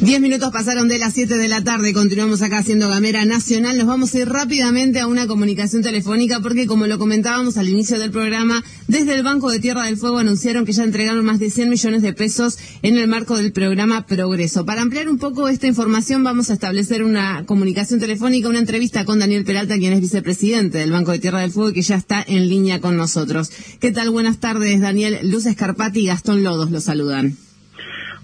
Diez minutos pasaron de las siete de la tarde, continuamos acá haciendo Gamera Nacional. Nos vamos a ir rápidamente a una comunicación telefónica porque, como lo comentábamos al inicio del programa, desde el Banco de Tierra del Fuego anunciaron que ya entregaron más de 100 millones de pesos en el marco del programa Progreso. Para ampliar un poco esta información, vamos a establecer una comunicación telefónica, una entrevista con Daniel Peralta, quien es vicepresidente del Banco de Tierra del Fuego y que ya está en línea con nosotros. ¿Qué tal? Buenas tardes, Daniel. Luz Escarpati y Gastón Lodos lo saludan.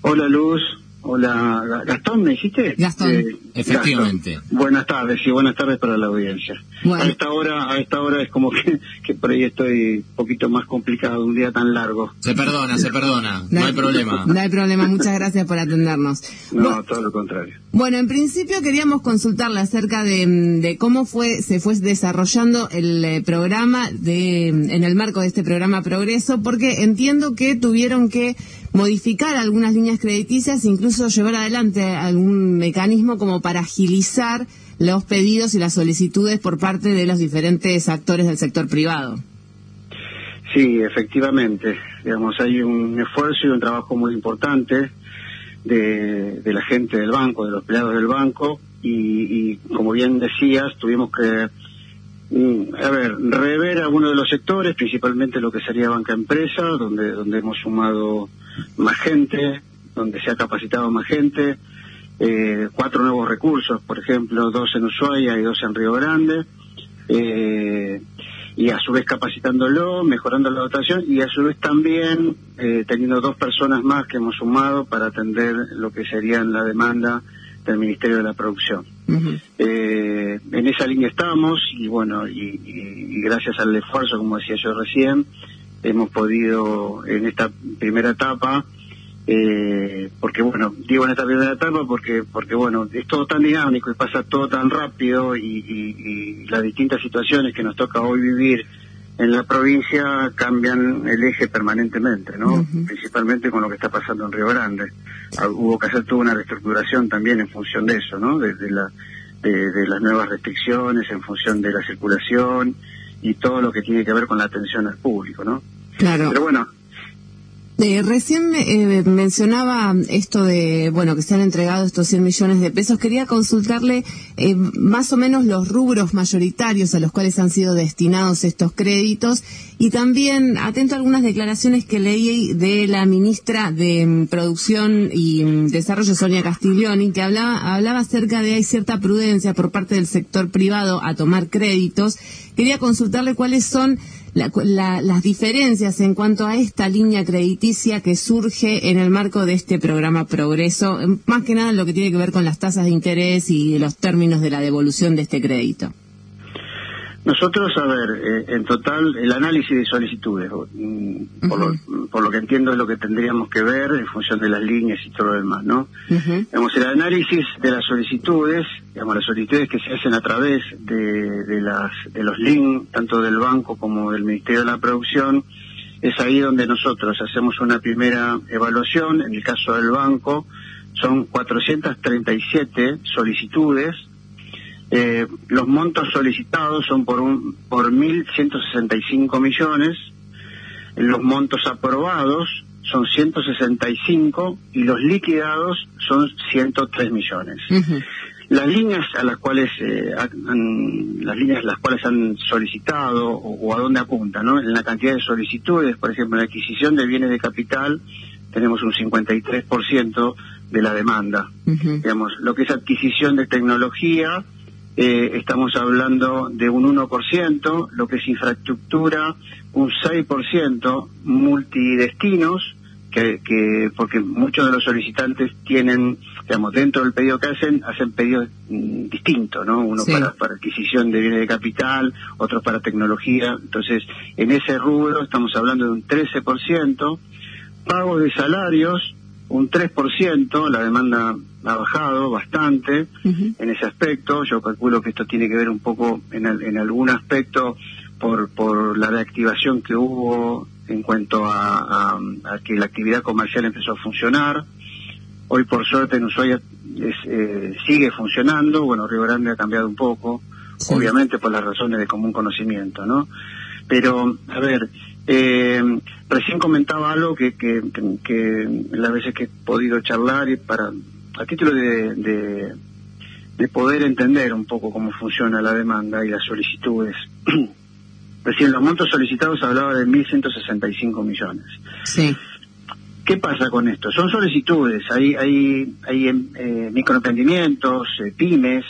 Hola, Luz. Hola, Gastón, ¿me dijiste? Gastón, eh, efectivamente. Buenas tardes, y buenas tardes para la audiencia. A esta hora, a esta hora es como que, que, por ahí estoy un poquito más complicado, un día tan largo. Se perdona, se perdona, no, hay problema. No hay problema, muchas gracias por atendernos. No, todo lo contrario. Bueno, en principio queríamos consultarle acerca de, cómo fue se fue desarrollando el eh, programa de en el marco de este programa Progreso, porque entiendo que tuvieron que modificar algunas líneas crediticias, incluso llevar adelante algún mecanismo como para agilizar los pedidos y las solicitudes por parte de los diferentes actores del sector privado. Sí, efectivamente. Digamos, hay un esfuerzo y un trabajo muy importante de, la gente del banco, de los empleados del banco, y, como bien decías, tuvimos que mm, a ver, rever algunos de los sectores, principalmente lo que sería banca empresa, donde, donde hemos sumado más gente, donde se ha capacitado más gente, eh, cuatro nuevos recursos, por ejemplo, dos en Ushuaia y dos en Río Grande, eh, y a su vez capacitándolo, mejorando la dotación y a su vez también eh, teniendo dos personas más que hemos sumado para atender lo que serían la demanda del Ministerio de la Producción. en esa línea estamos y bueno, y gracias al esfuerzo, como decía yo recién, hemos podido en esta primera etapa, eh, porque bueno, digo en esta primera etapa porque, porque bueno, es todo tan dinámico y pasa todo tan rápido y, las distintas situaciones que nos toca hoy vivir en la provincia cambian el eje permanentemente, ¿no? Principalmente con lo que está pasando en Río Grande. Ah, hubo que hacer toda una reestructuración también en función de eso, ¿no? de, la, de las nuevas restricciones, en función de la circulación y todo lo que tiene que ver con la atención al público, ¿no? Claro. Pero bueno. Eh, recién eh, mencionaba esto de, bueno, que se han entregado estos 100 millones de pesos. Quería consultarle eh, más o menos los rubros mayoritarios a los cuales han sido destinados estos créditos y también atento a algunas declaraciones que leí de la ministra de mm, Producción y mm, Desarrollo, Sonia Castiglioni, que hablaba, hablaba acerca de hay cierta prudencia por parte del sector privado a tomar créditos. Quería consultarle cuáles son las diferencias en cuanto a esta línea crediticia que surge en el marco de este programa Progreso, más que nada lo que tiene que ver con las tasas de interés y los términos de la devolución de este crédito. Nosotros, a ver, eh, en total, el análisis de solicitudes, mm, por, lo, que entiendo es lo que tendríamos que ver en función de las líneas y todo lo demás, ¿no? el análisis de las solicitudes, digamos, las solicitudes que se hacen a través de, de, las, de los links, tanto del banco como del Ministerio de la Producción, es ahí donde nosotros hacemos una primera evaluación, en el caso del banco, son 437 solicitudes, eh, los montos solicitados son por un por 1.165 millones, los montos aprobados son 165 y los liquidados son 103 millones. Las líneas a las cuales eh, las líneas las cuales han solicitado o, a dónde apuntan, ¿no? En la cantidad de solicitudes, por ejemplo, en la adquisición de bienes de capital tenemos un 53% de la demanda. Digamos, lo que es adquisición de tecnología eh, estamos hablando de un 1%, lo que es infraestructura, un 6%, multidestinos, que, que, porque muchos de los solicitantes tienen, digamos, dentro del pedido que hacen, hacen pedidos mm, distintos, ¿no? Uno para, para adquisición de bienes de capital, otro para tecnología. Entonces, en ese rubro estamos hablando de un 13%, pagos de salarios, un 3%, la demanda ha bajado bastante en ese aspecto. Yo calculo que esto tiene que ver un poco en, en algún aspecto por, por la reactivación que hubo en cuanto a, que la actividad comercial empezó a funcionar. Hoy, por suerte, en Ushuaia eh, sigue funcionando. Bueno, Río Grande ha cambiado un poco, obviamente por las razones de común conocimiento, ¿no? Pero, a ver, eh, recién comentaba algo que, que, que, las veces que he podido charlar y para a título de, de, poder entender un poco cómo funciona la demanda y las solicitudes. Recién los montos solicitados hablaba de 1.165 millones. Sí. ¿Qué pasa con esto? Son solicitudes, hay, hay, hay eh, microemprendimientos, eh, pymes,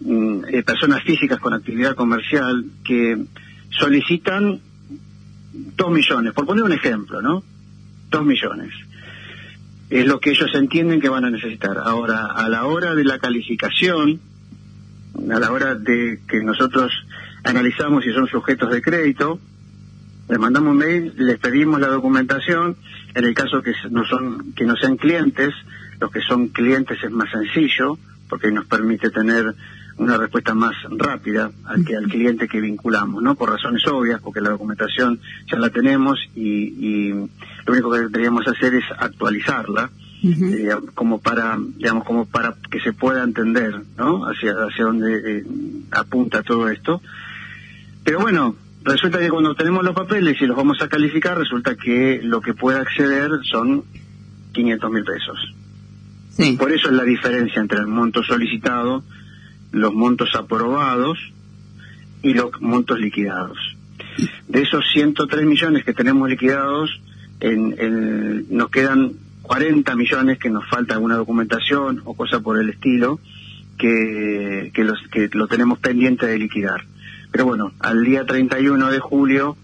mm, eh, personas físicas con actividad comercial que solicitan dos millones, por poner un ejemplo, ¿no? Dos millones. Es lo que ellos entienden que van a necesitar. Ahora, a la hora de la calificación, a la hora de que nosotros analizamos si son sujetos de crédito, les mandamos un mail, les pedimos la documentación, en el caso que no son que no sean clientes, los que son clientes es más sencillo, porque nos permite tener una respuesta más rápida al que al cliente que vinculamos, ¿no? Por razones obvias, porque la documentación ya la tenemos y, lo único que deberíamos hacer es actualizarla, eh, como para, digamos, como para que se pueda entender, ¿no? Hacia hacia dónde eh, apunta todo esto. Pero bueno, resulta que cuando tenemos los papeles y los vamos a calificar, resulta que lo que puede acceder son 500 mil pesos. Por eso es la diferencia entre el monto solicitado los montos aprobados y los montos liquidados. De esos 103 millones que tenemos liquidados, en, nos quedan 40 millones que nos falta alguna documentación o cosa por el estilo que, que, los, que lo tenemos pendiente de liquidar. Pero bueno, al día 31 de julio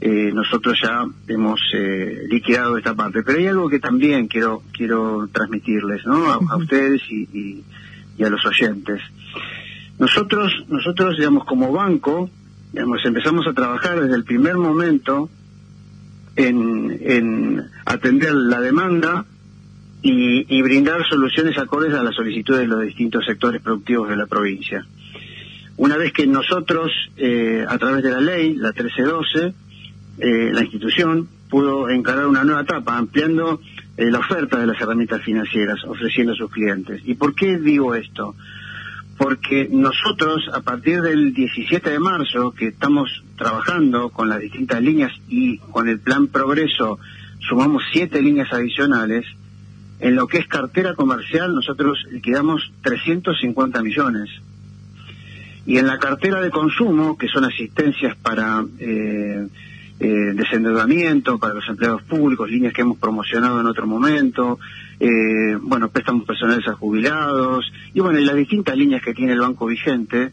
eh, nosotros ya hemos eh, liquidado esta parte. Pero hay algo que también quiero quiero transmitirles, ¿no? A, ustedes y, y, a los oyentes. Nosotros, nosotros, digamos, como banco, digamos, empezamos a trabajar desde el primer momento en, en atender la demanda y, y, brindar soluciones acordes a las solicitudes de los distintos sectores productivos de la provincia. Una vez que nosotros, eh, a través de la ley, la 1312, eh, la institución pudo encarar una nueva etapa, ampliando eh, la oferta de las herramientas financieras, ofreciendo a sus clientes. ¿Y por qué digo esto? porque nosotros a partir del 17 de marzo que estamos trabajando con las distintas líneas y con el plan progreso sumamos siete líneas adicionales, en lo que es cartera comercial nosotros liquidamos 350 millones. Y en la cartera de consumo, que son asistencias para eh, eh, desendeudamiento para los empleados públicos, líneas que hemos promocionado en otro momento, eh, bueno, préstamos personales a jubilados, y bueno, y las distintas líneas que tiene el banco vigente,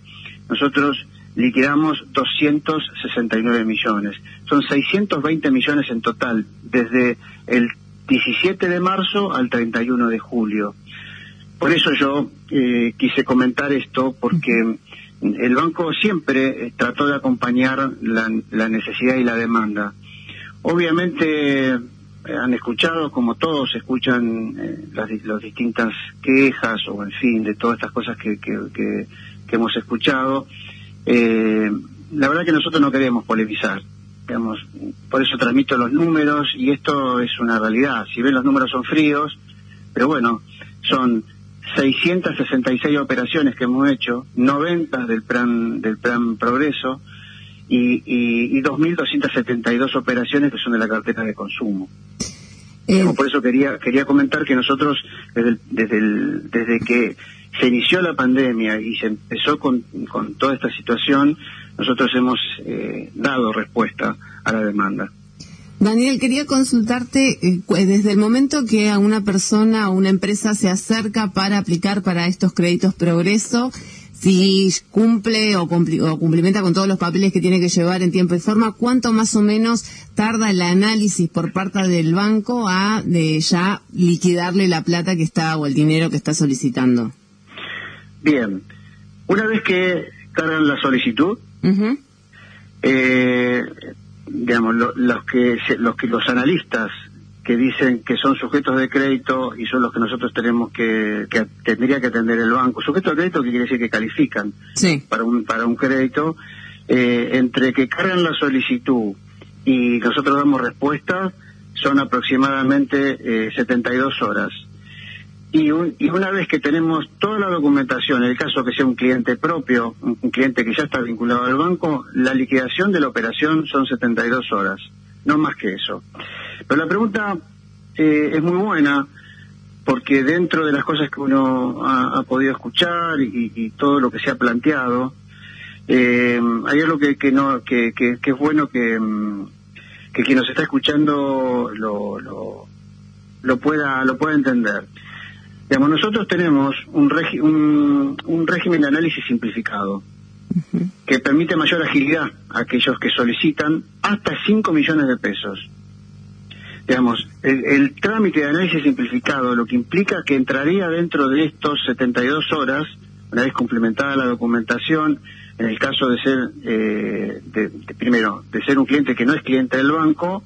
nosotros liquidamos 269 millones. Son 620 millones en total, desde el 17 de marzo al 31 de julio. Por eso yo eh, quise comentar esto, porque el banco siempre eh, trató de acompañar la, necesidad y la demanda. Obviamente eh, han escuchado, como todos escuchan eh, las, distintas quejas o en fin, de todas estas cosas que, que, hemos escuchado. la verdad que nosotros no queremos polemizar, digamos, por eso transmito los números y esto es una realidad. Si ven los números son fríos, pero bueno, son 666 operaciones que hemos hecho, 90 del plan del plan Progreso y, y, 2.272 operaciones que son de la cartera de consumo. Eh, por eso quería quería comentar que nosotros desde desde, desde que se inició la pandemia y se empezó con, con toda esta situación, nosotros hemos eh, dado respuesta a la demanda. Daniel, quería consultarte eh, desde el momento que a una persona o una empresa se acerca para aplicar para estos créditos progreso, si cumple o, cumplimenta con todos los papeles que tiene que llevar en tiempo y forma, ¿cuánto más o menos tarda el análisis por parte del banco a de ya liquidarle la plata que está o el dinero que está solicitando? Bien, una vez que cargan la solicitud, eh, digamos, los que los que los analistas que dicen que son sujetos de crédito y son los que nosotros tenemos que, que tendría que atender el banco. Sujetos de crédito que quiere decir que califican para un para un crédito, eh, entre que cargan la solicitud y nosotros damos respuesta son aproximadamente eh, 72 horas. Y, una vez que tenemos toda la documentación, en el caso que sea un cliente propio, un, cliente que ya está vinculado al banco, la liquidación de la operación son 72 horas, no más que eso. Pero la pregunta eh, es muy buena porque dentro de las cosas que uno ha, podido escuchar y, todo lo que se ha planteado, eh, hay algo que, que no que, es bueno que, mm, que quien nos está escuchando lo, lo, lo pueda lo pueda entender. Digamos, nosotros tenemos un, un, un régimen de análisis simplificado que permite mayor agilidad a aquellos que solicitan hasta 5 millones de pesos. Digamos, el, trámite de análisis simplificado lo que implica que entraría dentro de estos 72 horas, una vez complementada la documentación, en el caso de ser, eh, de, primero, de ser un cliente que no es cliente del banco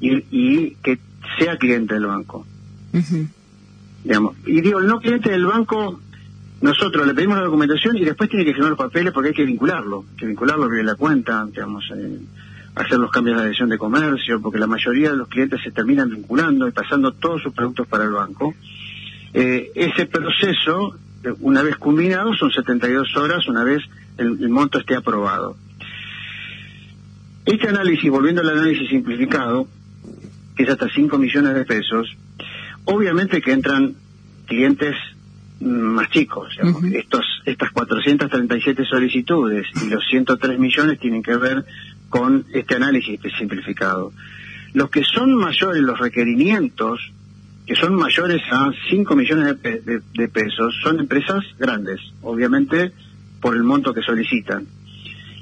y, que sea cliente del banco. Digamos, y digo, el no cliente del banco nosotros le pedimos la documentación y después tiene que firmar los papeles porque hay que vincularlo, hay que vincularlo que la cuenta, digamos, eh, hacer los cambios de la dirección de comercio, porque la mayoría de los clientes se terminan vinculando y pasando todos sus productos para el banco. Eh, ese proceso, una vez culminado, son 72 horas, una vez el, monto esté aprobado. Este análisis, volviendo al análisis simplificado, que es hasta 5 millones de pesos, obviamente que entran clientes más chicos. Estos, estas 437 solicitudes y los 103 millones tienen que ver con este análisis simplificado. Los que son mayores, los requerimientos, que son mayores a 5 millones de, pesos, son empresas grandes, obviamente por el monto que solicitan.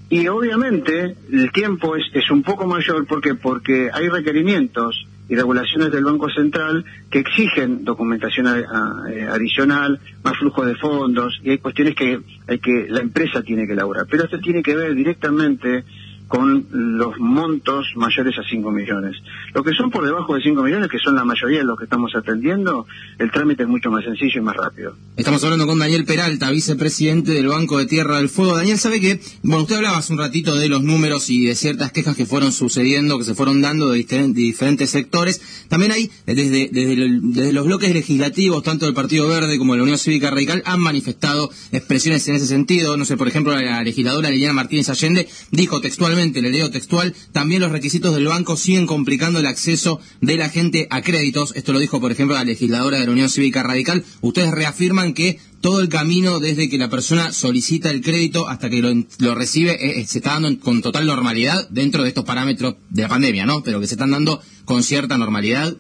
Y obviamente el tiempo es, es un poco mayor porque porque hay requerimientos y regulaciones del Banco Central que exigen documentación eh, adicional, más flujo de fondos y hay cuestiones que hay que la empresa tiene que elaborar. Pero esto tiene que ver directamente con los montos mayores a 5 millones. Lo que son por debajo de 5 millones, que son la mayoría de los que estamos atendiendo, el trámite es mucho más sencillo y más rápido. Estamos hablando con Daniel Peralta, vicepresidente del Banco de Tierra del Fuego. Daniel, ¿sabe que, bueno, usted hablaba hace un ratito de los números y de ciertas quejas que fueron sucediendo, que se fueron dando de, diferentes sectores. También hay, desde, desde, los bloques legislativos, tanto del Partido Verde como de la Unión Cívica Radical, han manifestado expresiones en ese sentido. No sé, por ejemplo, la legisladora Liliana Martínez Allende dijo textualmente le leo textual, también los requisitos del banco siguen complicando el acceso de la gente a créditos. Esto lo dijo, por ejemplo, la legisladora de la Unión Cívica Radical. Ustedes reafirman que todo el camino desde que la persona solicita el crédito hasta que lo, recibe eh, eh, se está dando con total normalidad dentro de estos parámetros de la pandemia, ¿no? Pero que se están dando con cierta normalidad.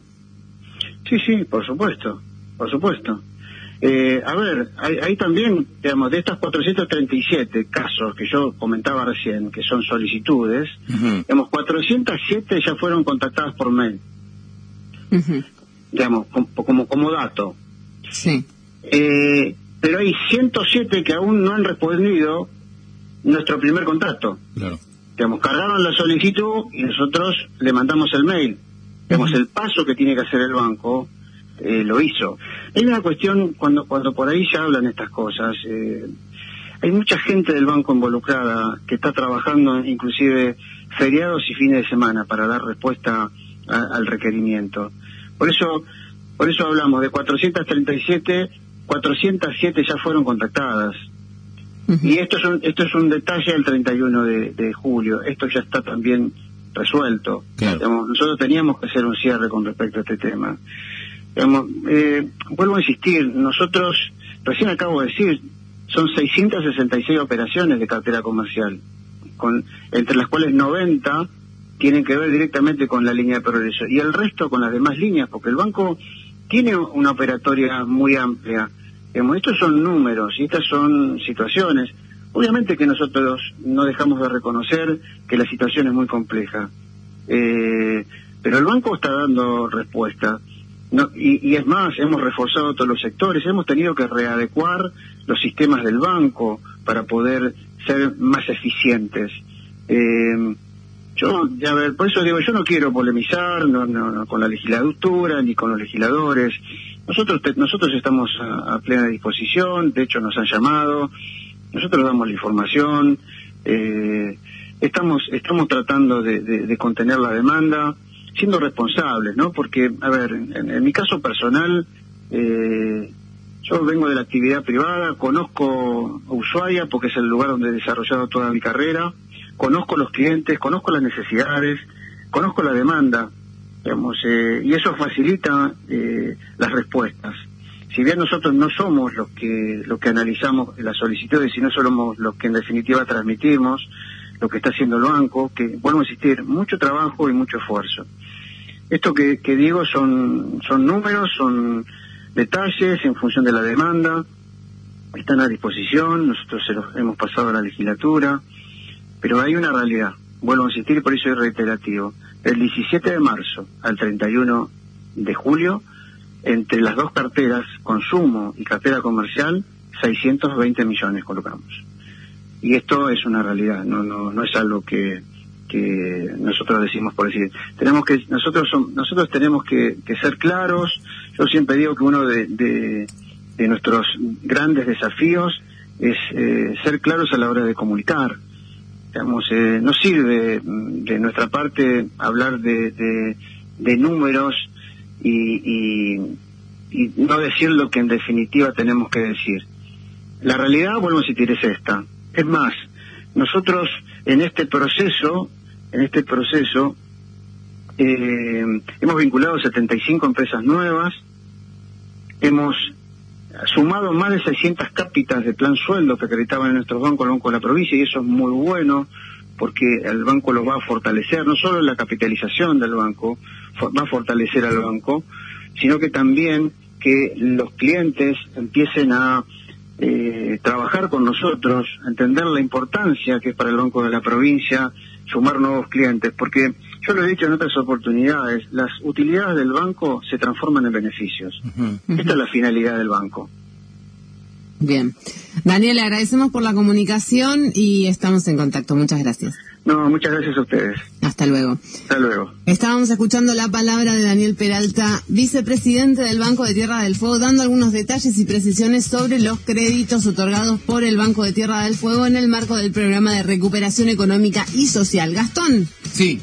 Sí, sí, por supuesto, por supuesto. Eh, a ver, hay, también, digamos, de estas 437 casos que yo comentaba recién, que son solicitudes, digamos, 407 ya fueron contactadas por mail. Digamos, como, como, dato. Sí. Eh, pero hay 107 que aún no han respondido nuestro primer contacto. Claro. Digamos, cargaron la solicitud y nosotros le mandamos el mail. Digamos, el paso que tiene que hacer el banco eh, lo hizo. Hay una cuestión, cuando, cuando por ahí se hablan estas cosas, eh, hay mucha gente del banco involucrada que está trabajando inclusive feriados y fines de semana para dar respuesta al requerimiento. Por eso, por eso hablamos de 437, 407 ya fueron contactadas. Y esto es, un, esto es un detalle del 31 de, de julio. Esto ya está también resuelto. nosotros teníamos que hacer un cierre con respecto a este tema. Eh, vuelvo a insistir, nosotros, recién acabo de decir, son 666 operaciones de cartera comercial, con, entre las cuales 90 tienen que ver directamente con la línea de progreso y el resto con las demás líneas, porque el banco tiene una operatoria muy amplia. estos son números y estas son situaciones. Obviamente que nosotros no dejamos de reconocer que la situación es muy compleja, eh, pero el banco está dando respuesta. No, y, es más, hemos reforzado todos los sectores, hemos tenido que readecuar los sistemas del banco para poder ser más eficientes. Eh, yo, a ver, por eso digo, yo no quiero polemizar no, con la legislatura ni con los legisladores. Nosotros nosotros estamos a, plena disposición, de hecho nos han llamado, nosotros damos la información, eh, estamos estamos tratando de contener la demanda siendo responsables, ¿no? Porque, a ver, en, mi caso personal, eh, yo vengo de la actividad privada, conozco Ushuaia porque es el lugar donde he desarrollado toda mi carrera, conozco los clientes, conozco las necesidades, conozco la demanda, digamos, eh, y eso facilita eh, las respuestas. si bien nosotros no somos los que los que analizamos las solicitudes, sino somos los que en definitiva transmitimos lo que está haciendo el banco, que vuelvo a insistir, mucho trabajo y mucho esfuerzo. Esto que, digo son, son números, son detalles en función de la demanda, están a disposición, nosotros se los hemos pasado a la legislatura, pero hay una realidad, vuelvo a insistir y por eso es reiterativo. Del 17 de marzo al 31 de julio, entre las dos carteras, consumo y cartera comercial, 620 millones colocamos. Y esto es una realidad, no, no, no es algo que, que nosotros decimos por decir. Tenemos que, nosotros son, nosotros tenemos que, ser claros. Yo siempre digo que uno de, de, nuestros grandes desafíos es eh, ser claros a la hora de comunicar. Digamos, eh, no sirve mm, de nuestra parte hablar de, de números y, y, no decir lo que en definitiva tenemos que decir. La realidad, vuelvo a decir, es esta. Es más, nosotros en este proceso, en este proceso, eh, hemos vinculado 75 empresas nuevas, hemos sumado más de 600 cápitas de plan sueldo que acreditaban en nuestros bancos, el Banco de la Provincia, y eso es muy bueno porque el banco lo va a fortalecer, no solo la capitalización del banco, va a fortalecer al banco, sino que también que los clientes empiecen a eh, trabajar con nosotros, entender la importancia que es para el Banco de la Provincia sumar nuevos clientes, porque yo lo he dicho en otras oportunidades, las utilidades del banco se transforman en beneficios. Esta es la finalidad del banco. Bien. Daniel, le agradecemos por la comunicación y estamos en contacto. Muchas gracias. No, muchas gracias a ustedes. Hasta luego. Hasta luego. Estábamos escuchando la palabra de Daniel Peralta, vicepresidente del Banco de Tierra del Fuego, dando algunos detalles y precisiones sobre los créditos otorgados por el Banco de Tierra del Fuego en el marco del programa de recuperación económica y social. Gastón. Sí,